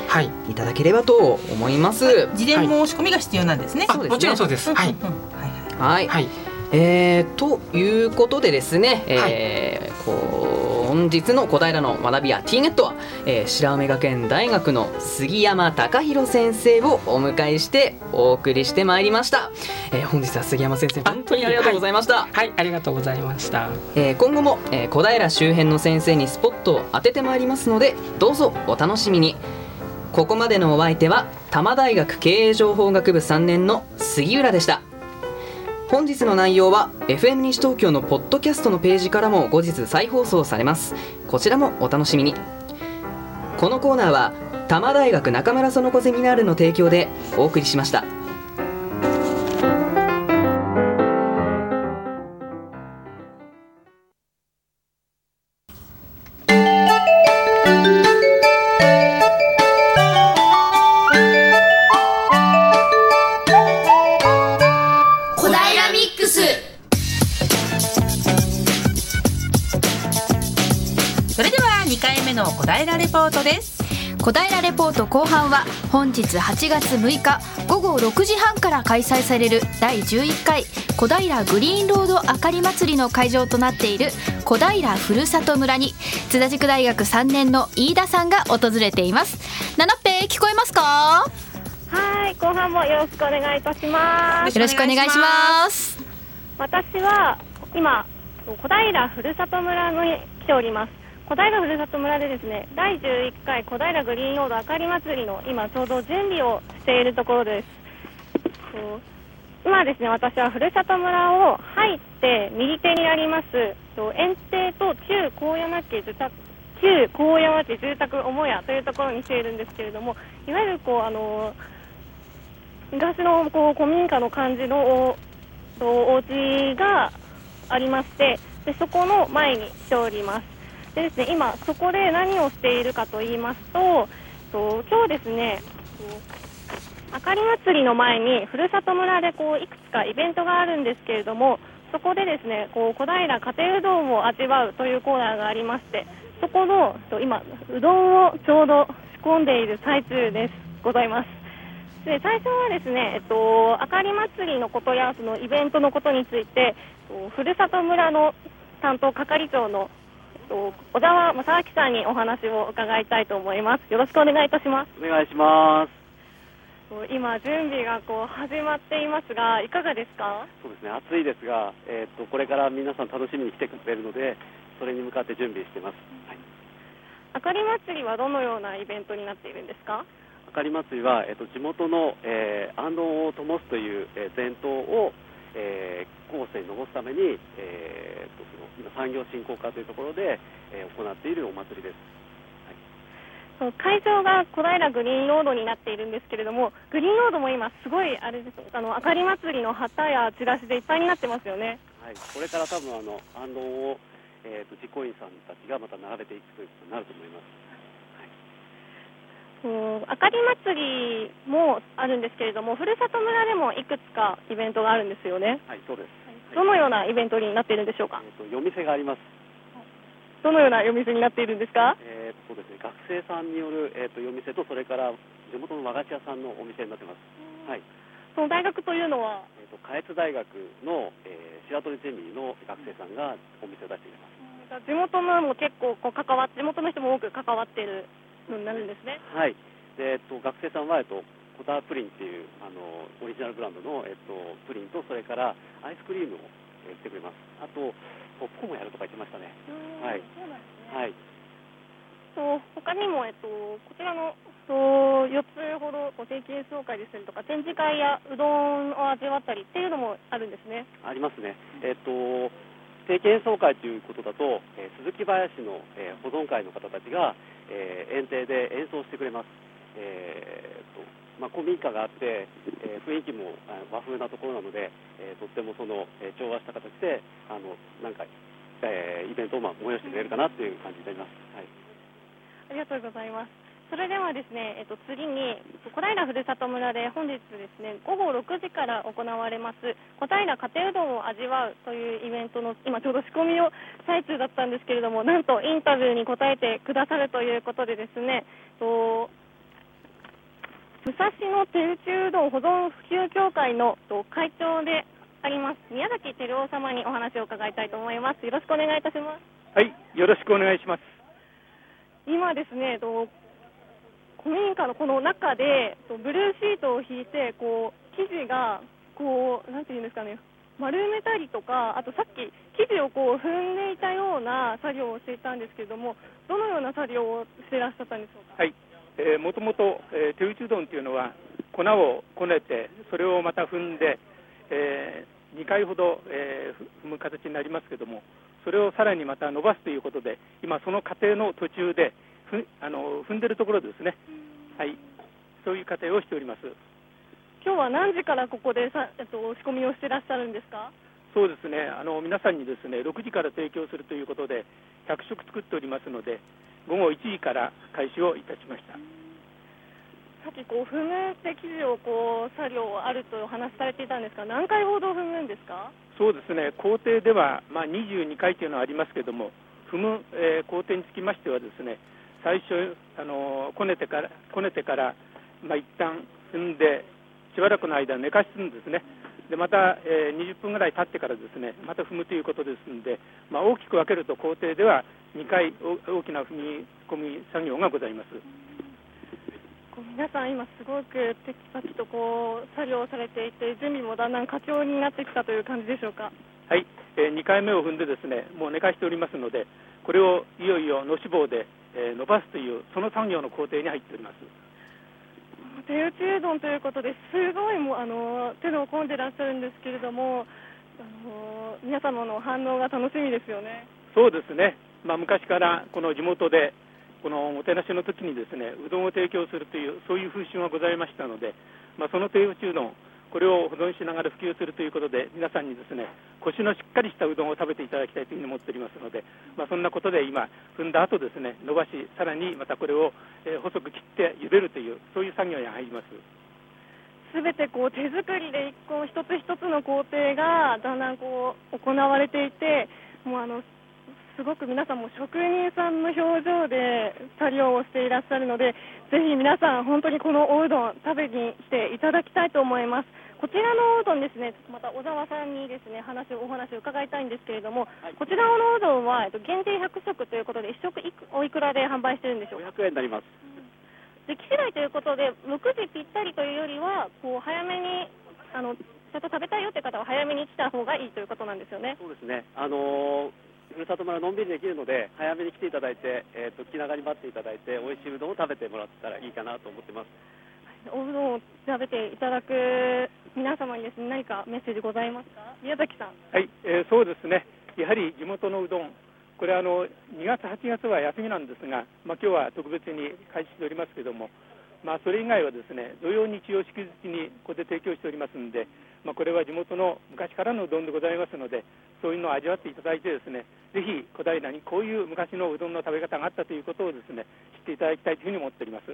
い。ただければと思います、はい、事前申し込みが必要なんですね、はい、もちろんそうです。はい、はい、はい、えー、ということでですね、えー、こう本日の小平の学びや T ネットは、えー、白梅学園大学の杉山隆弘先生をお迎えしてお送りしてまいりました、えー、本日は杉山先生本当にありがとうございました、はい、はい、ありがとうございました、えー、今後も、えー、小平周辺の先生にスポットを当ててまいりますのでどうぞお楽しみに。ここまでのお相手は多摩大学経営情報学部3年の杉浦でした本日の内容は FM 西東京のポッドキャストのページからも後日再放送されますこちらもお楽しみにこのコーナーは多摩大学中村園子ゼミナールの提供でお送りしました。小平レポート後半は本日8月6日午後6時半から開催される第11回小平グリーンロードあかり祭りの会場となっている小平ふるさと村に津田塾大学3年の飯田さんが訪れています。七っぺ聞こえますか？はい後半もよろしくお願いいたします。よろしくお願いします。私は今小平ふるさと村に来ております小平ふるさと村でですね第11回小平グリーンロードあかり祭りの今ちょうど準備をしているところです。今ですね私はふるさと村を入って右手にあります園庭と旧高山家住宅旧高山家住宅母屋というところにしているんですけれどもいわゆるこうあの昔のこう古民家の感じのおお家がありましてでそこの前にしております。でですね。今そこで何をしているかと言いますとと今日ですねあかり祭りの前にふるさと村でこういくつかイベントがあるんですけれどもそこでですねこう小平家庭うどんを味わうというコーナーがありましてそこのと今うどんをちょうど仕込んでいる最中です。ございます。で最初はですね、えっと、あかり祭りのことやそのイベントのことについてふるさと村の担当係長の小沢正明さんにお話を伺いたいと思います。よろしくお願いいたします。お願いします。今、準備がこう始まっていますが、いかがですか？そうですね。暑いですが、えーと、これから皆さん楽しみに来てくれるので、それに向かって準備しています、はい、あかり祭りはどのようなイベントになっているんですか？あかり祭りは、えーと、地元の、えー、安納を灯すという、えー、伝統を、えー、後世に残すために、えーと、その今産業振興課というところで、えー、行っているお祭りです。会場が小平グリーンロードになっているんですけれども、グリーンロードも今、すごいあれですあの明かり祭りの旗やチラシでいっぱいになってますよね。はい、これから多分あの安納を、えーと、実行委員さんたちがまた並べていくということになると思います。はい、あかり祭りもあるんですけれども、ふるさと村でもいくつかイベントがあるんですよね。はい、そうです。どのようなイベントになっているんでしょうか？えっ、ー、と夜店があります。どのような夜店になっているんですか？えー、そうですね。学生さんによるえっ、ー、と夜店とそれから地元の和菓子屋さんのお店になってます。はい。その大学というのは、えっ、ー、と下越大学の、えー、白鳥ゼミの学生さんがお店を出しています。地元のも結構こう関わ地元の人も多く関わっているのになるんですね。はい。でえっ、と学生さんはえっとコタープリンっていうあのオリジナルブランドのえっとプリンとそれからアイスクリームを、えー、してくれます。あとポップコーンもやるとか言ってましたね。はい。はい。と他にも、えっと、こちらのと4つほど定期演奏会ですとか展示会やうどんを味わったりっていうのもあるんですね。ありますね。えっと定期演奏会ということだと、え、鈴木林の、え、保存会の方たちが、えー、園庭で演奏してくれます。えーとまあ、古民家があって、えー、雰囲気も和風なところなので、えー、とってもその、えー、調和した形であのなんか、えー、イベントを、まあ、催してくれるかなという感じになります。はい、ありがとうございます。それではですね、えっと、次に小平ふるさと村で本日ですね午後6時から行われます小平家庭うどんを味わうというイベントの今ちょうど仕込みを最中だったんですけれどもなんとインタビューに答えてくださるということでですねと武蔵野手打ちうどん保存普及協会の会長であります宮崎照夫様にお話を伺いたいと思います。よろしくお願いいたします。はいよろしくお願いします。今ですね古民家のこの中でブルーシートを引いてこう生地がこうなんていうんですかね丸めたりとかあとさっき生地をこう踏んでいたような作業をしていたんですけれどもどのような作業をしていらっしゃったんでしょうか？はい。えー、もともと、えー、手打ちうどんというのは粉をこねてそれをまた踏んで、えー、2回ほど、えー、踏む形になりますけれどもそれをさらにまた伸ばすということで今その過程の途中でふあの踏んでるところですね、はい、そういう過程をしております。今日は何時からここでさ、えっと、仕込みをしてらっしゃるんですか？そうですね。あの皆さんにですね6時から提供するということで100食作っておりますので午後1時から開始をいたしました。さっきこう踏むって生地をこう作業あるとお話しされていたんですが、何回ほど踏むんですか？そうですね、工程では、まあ、22回というのはありますけれども、踏む、えー、工程につきましては、ですね最初、あのこねてから、こねてからまあ、一旦踏んで、しばらくの間寝かすんですね。でまた、えー、20分ぐらい経ってからですねまた踏むということですので、まあ、大きく分けると工程では2回大きな踏み込み作業がございます。皆さん、今すごくテキパキとこう作業されていて準備もだんだん佳境になってきたという感じでしょうか？はい、えー、2回目を踏んでですねもう寝かしておりますのでこれをいよいよのし棒で、えー、伸ばすというその作業の工程に入っております。手打ちうどんということですごいもうあの手の込んでらっしゃるんですけれどもあの皆様の反応が楽しみですよね。そうですね、まあ、昔からこの地元でこのもてなしの時にですねうどんを提供するというそういう風習がございましたので、まあ、その手打ちうどんこれを保存しながら普及するということで皆さんにですねコシのしっかりしたうどんを食べていただきたいというふうに思っておりますので、まあ、そんなことで今踏んだ後ですね伸ばしさらにまたこれを、え細く切って茹でるというそういう作業に入ります。すべてこう手作りで一個一つ一つの工程がだんだんこう行われていてもうあのすごく皆さんも職人さんの表情で作業をしていらっしゃるのでぜひ皆さん本当にこのおうどん食べに来ていただきたいと思いますこちらのおうどんですね、また小沢さんにですね話をお話を伺いたいんですけれども、はい、こちらのおうどんは、えっと、限定100食ということで、1食いくおいくらで販売してるんでしょうか？500円になります。で期次第ということで、6時ぴったりというよりは、こう早めにあのちゃんと食べたいよという方は早めに来た方がいいということなんですよね。そうですね。あのーふるさと村のんびりできるので早めに来ていただいて、えーと、と気長に待っていただいて美味しいうどんを食べてもらったらいいかなと思ってますおうどんを食べていただく皆様にですね何かメッセージございますか？宮崎さん。はい、えー、そうですね。やはり地元のうどん。これあの2月8月は休みなんですが、まあ、今日は特別に開始しておりますけれども、まあ、それ以外はですね土曜日曜祝日にここで提供しておりますので、まあ、これは地元の昔からのうどんでございますのでそういうのを味わっていただいてですねぜひ小平にこういう昔のうどんの食べ方があったということをですね知っていただきたいというふうに思っております。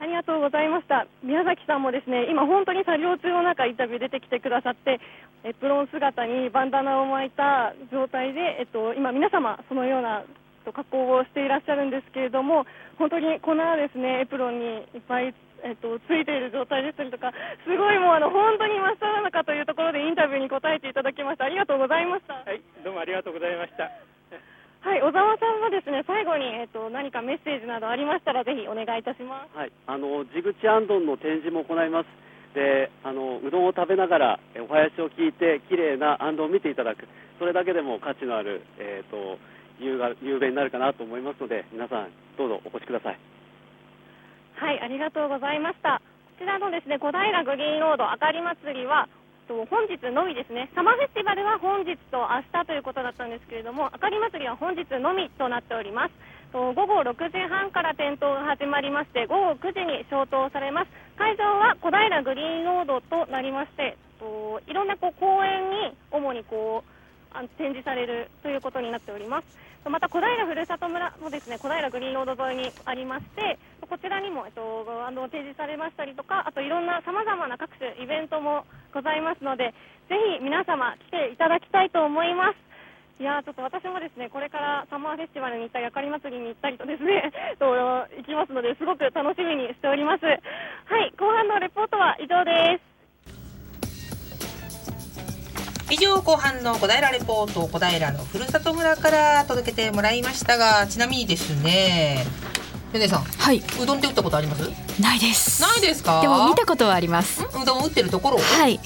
ありがとうございました。宮崎さんもですね、今本当に作業中の中インタビュー出てきてくださって、エプロン姿にバンダナを巻いた状態で、えっと、今皆様そのような加工をしていらっしゃるんですけれども、本当に粉はですね、エプロンにいっぱいえっと、ついている状態でしたりとか、すごいもうあの本当に真っ只中というところでインタビューに答えていただきました。ありがとうございました。はい、どうもありがとうございました。はい、小沢さんはですね最後に、えっと、何かメッセージなどありましたらぜひお願いいたします。はい、あの地口あんどんの展示も行います。で、あのうどんを食べながらお囃子を聞いて綺麗なあんどんを見ていただく、それだけでも価値のあるえっ、ー、と夕が夕べになるかなと思いますので、皆さんどうぞお越しください。はい、ありがとうございました。こちらのですね小平グリーンロードあかり祭りはと本日のみですね、サマーフェスティバルは本日と明日ということだったんですけれども、あかり祭りは本日のみとなっております。と午後6時半から点灯が始まりまして、午後9時に消灯されます。会場は小平グリーンロードとなりまして、といろんなこう公園に主にこう展示されるということになっております。また小平ふるさと村もですね小平グリーンロード沿いにありましてこちらにも、えっと、あの提示されましたりとかあといろんなさまざまな各種イベントもございますのでぜひ皆様来ていただきたいと思いますいやちょっと私もですねこれからサマーフェスティバルに行ったり、あかり祭りに行ったりとですね と行きますのですごく楽しみにしております。はい、後半のレポートは以上です。以上後半の小平レポート小平のふるさと村から届けてもらいましたがちなみにですねヨネさん、はい、うどんって打ったことあります？ないです。ないですか？でも見たことはあります。うどん打ってるところ？はい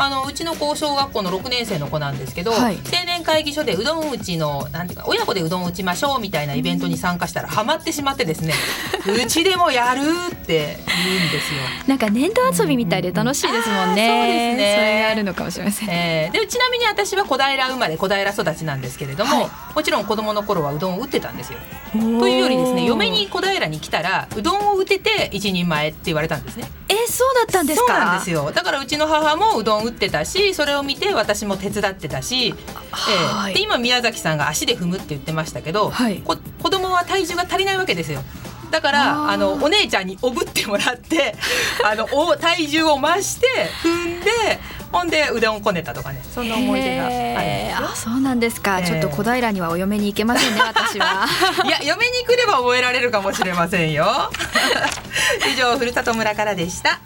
あのうちの高小学校の6年生の子なんですけど、はい、青年会議所でうどん打ちのなんていうか親子でうどん打ちましょうみたいなイベントに参加したらハマってしまってですね うちでもやるって言うんですよ。なんか年度遊びみたいで楽しいですもんね、うん、そうですね。それがあるのかもしれません、えー、でちなみに私は小平生まれ小平育ちなんですけれども、はい、もちろん子供の頃はうどんを打ってたんですよ。というよりですね嫁に小平に来たらうどんを打てて一人前って言われたんですね。えそうだったんですか？そうなんですよ。だからうちの母もうどん打ってたしそれを見て私も手伝ってたし、えー、で今宮崎さんが足で踏むって言ってましたけど、はい、こ子供は体重が足りないわけですよ。だからあのお姉ちゃんにおぶってもらって あのお体重を増して踏んでほんでうどんこねたとかね。そんな思い出があるんあそうなんですか、ちょっと小平にはお嫁に行けませんね 私は。いや嫁に来れば覚えられるかもしれませんよ。以上ふるさと村からでした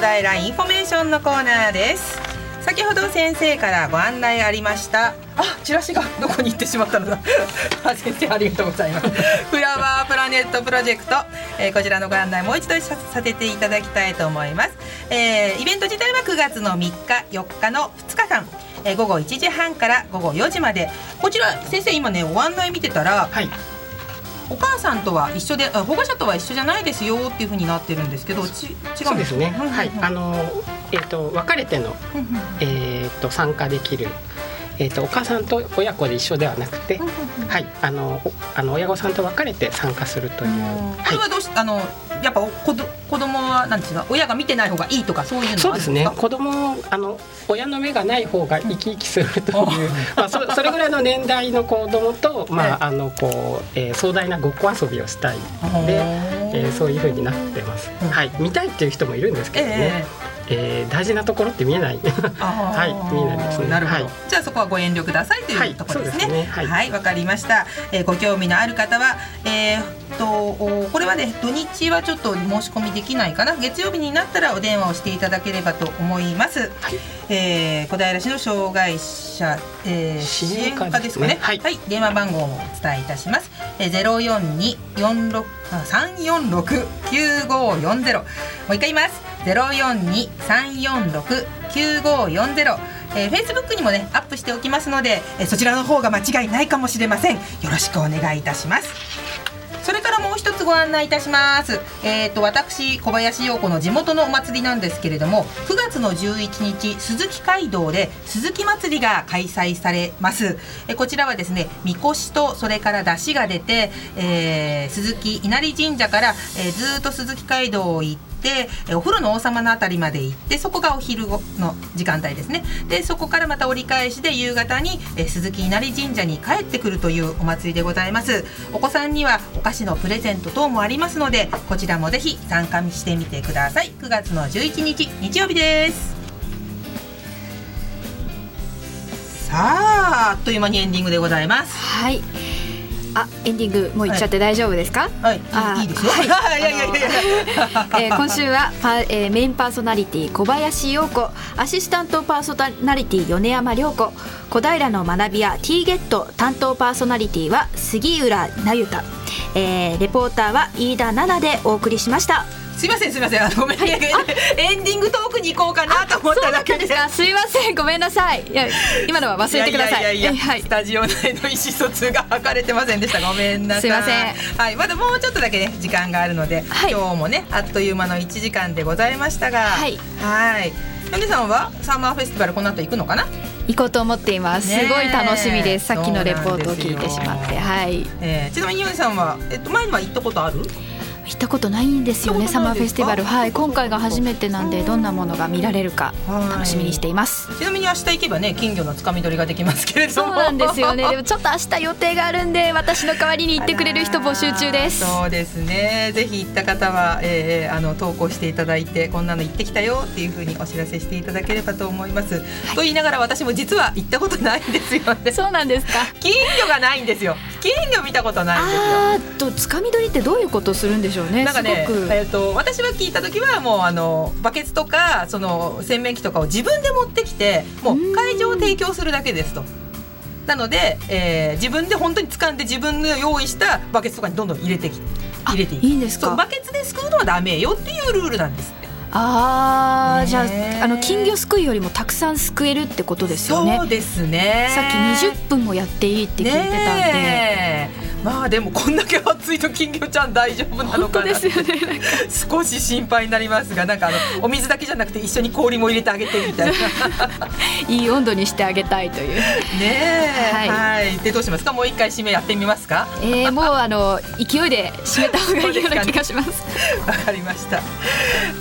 平インフォメーションのコーナーです。先ほど先生からご案内ありました。あチラシがどこに行ってしまったのだ。先生ありがとうございます。フラワープラネットプロジェクト、えー、こちらのご案内もう一度させていただきたいと思います、えー、イベント自体は9月の3日4日の2日間。え、午後1時半から午後4時まで。こちら先生今ねご案内見てたら、はい、お母さんとは一緒で保護者とは一緒じゃないですよっていうふうになってるんですけどち違うんですね。はい、あのえっ、ー、と別れてのえっと参加できる。えーと、お母さんと親子で一緒ではなくて、はい、あのあの親御さんと別れて参加するという。これはどうし、あのやっぱ子はなんですか親が見てない方がいいとかそういうのそうですね。子供あの親の目がない方が生き生きするという、まあそそれぐらいの年代の子供とまああのこう、えー、壮大なごっこ遊びをしたいので、えー、そういうふうになってます。はい。見たいっていう人もいるんですけどね。えーえー、大事なところって見えない。はい、見えないですね。なるほど、はい、じゃあそこはご遠慮くださいというところですね。はい、わ、ねはい、かりました。えー、ご興味のある方は、えー、とこれはね土日はちょっと申し込みできないかな。月曜日になったらお電話をしていただければと思います。はい、えー、小平市の障害者、えー、支援課ですかね。はい、はい、電話番号をお伝えいたします。えー、ゼロ四二四六三四六九五四ゼロ。もう一回言います。042-346-9540えー、Facebook にもねアップしておきますので、えー、そちらの方が間違いないかもしれません。よろしくお願いいたします。それからもう一つご案内いたします。えっ、ー、と私小林陽子の地元のお祭りなんですけれども9月の11日鈴木街道で鈴木祭りが開催されます。えこちらはですねみこしとそれから出汁が出て、えー、鈴木稲荷神社から、えー、ずっと鈴木街道を行っててお風呂の王様の辺りまで行ってそこがお昼の時間帯ですね。でそこからまた折り返しで夕方に鈴木稲荷神社に帰ってくるというお祭りでございます。お子さんにはお菓子のプレゼント等もありますのでこちらもぜひ参加してみてください。9月の11日日曜日です。さああっという間にエンディングでございます。はい。あエンディングもう行っちゃって大丈夫ですか？はい、はい、いいですよ、はい、い。やいやいやいや、えー、今週はパ、えー、メインパーソナリティ小林陽子。アシスタントパーソナリティ米山涼子。小平の学びや T ゲット担当パーソナリティは杉浦那由他、えー、レポーターは飯田奈々でお送りしましたすいませんすいません。あごめん、はい、エンディングトークに行こうかなと思っただけで。すすいませんごめんなさい。いや今のは忘れてください。いやいやいや、はい、スタジオ内の意思疎通が図れてませんでした。ごめんなさい。すいません。はいまだもうちょっとだけね時間があるので、はい、今日もねあっという間の1時間でございましたがはい。はい。米さんはサマーフェスティバルこの後行くのかな？行こうと思っています。すごい楽しみです。さっきのレポートを聞いてしまって、はい。えー、ちなみにヨネさんはえっと前には行ったことある？行ったことないんですよねサマーフェスティバル。はい今回が初めてなんでどんなものが見られるか楽しみにしています。ちなみに明日行けばね金魚のつかみ取りができますけれども。そうなんですよね。でもちょっと明日予定があるんで私の代わりに行ってくれる人募集中です。そうですね。ぜひ行った方は、えー、あの投稿していただいてこんなの行ってきたよっていうふうにお知らせしていただければと思います、はい、と言いながら私も実は行ったことないんですよね。そうなんですか？金魚がないんですよ金魚見たことないんですよあとつかみ取りってどういうことするんでしょうねなんかねえーと、私は聞いた時はもうあのバケツとかその洗面器とかを自分で持ってきてもう会場を提供するだけですと。なので、えー、自分で本当に掴んで自分の用意したバケツとかにどんどん入れてき入れていく。いいんですか？バケツですくうのはダメよっていうルールなんですああ、じゃああの金魚すくいよりもたくさんすくえるってことですよね。そうですね。さっき20分もやっていいって聞いてたんで。まあでもこんだけ暑いと金魚ちゃん大丈夫なのかなですよね。少し心配になりますがなんかあのお水だけじゃなくて一緒に氷も入れてあげてみたいな。いい温度にしてあげたいという。ねはい、はい、でどうしますか？もう一回締めやってみますか？えー、もうあの勢いで締めた方がいいような気がします。わ、かりました、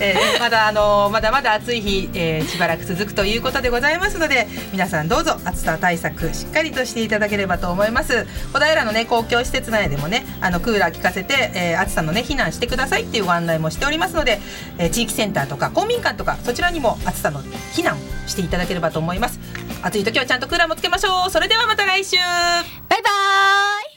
えー、まだあのまだまだ暑い日、えー、しばらく続くということでございますので皆さんどうぞ暑さ対策しっかりとしていただければと思います。小平のね公共施設内でもねあのクーラー効かせて、えー、暑さのね避難してくださいっていうご案内もしておりますので、えー、地域センターとか公民館とかそちらにも暑さの避難していただければと思います。暑い時はちゃんとクーラーもつけましょう。それではまた来週。バイバーイ。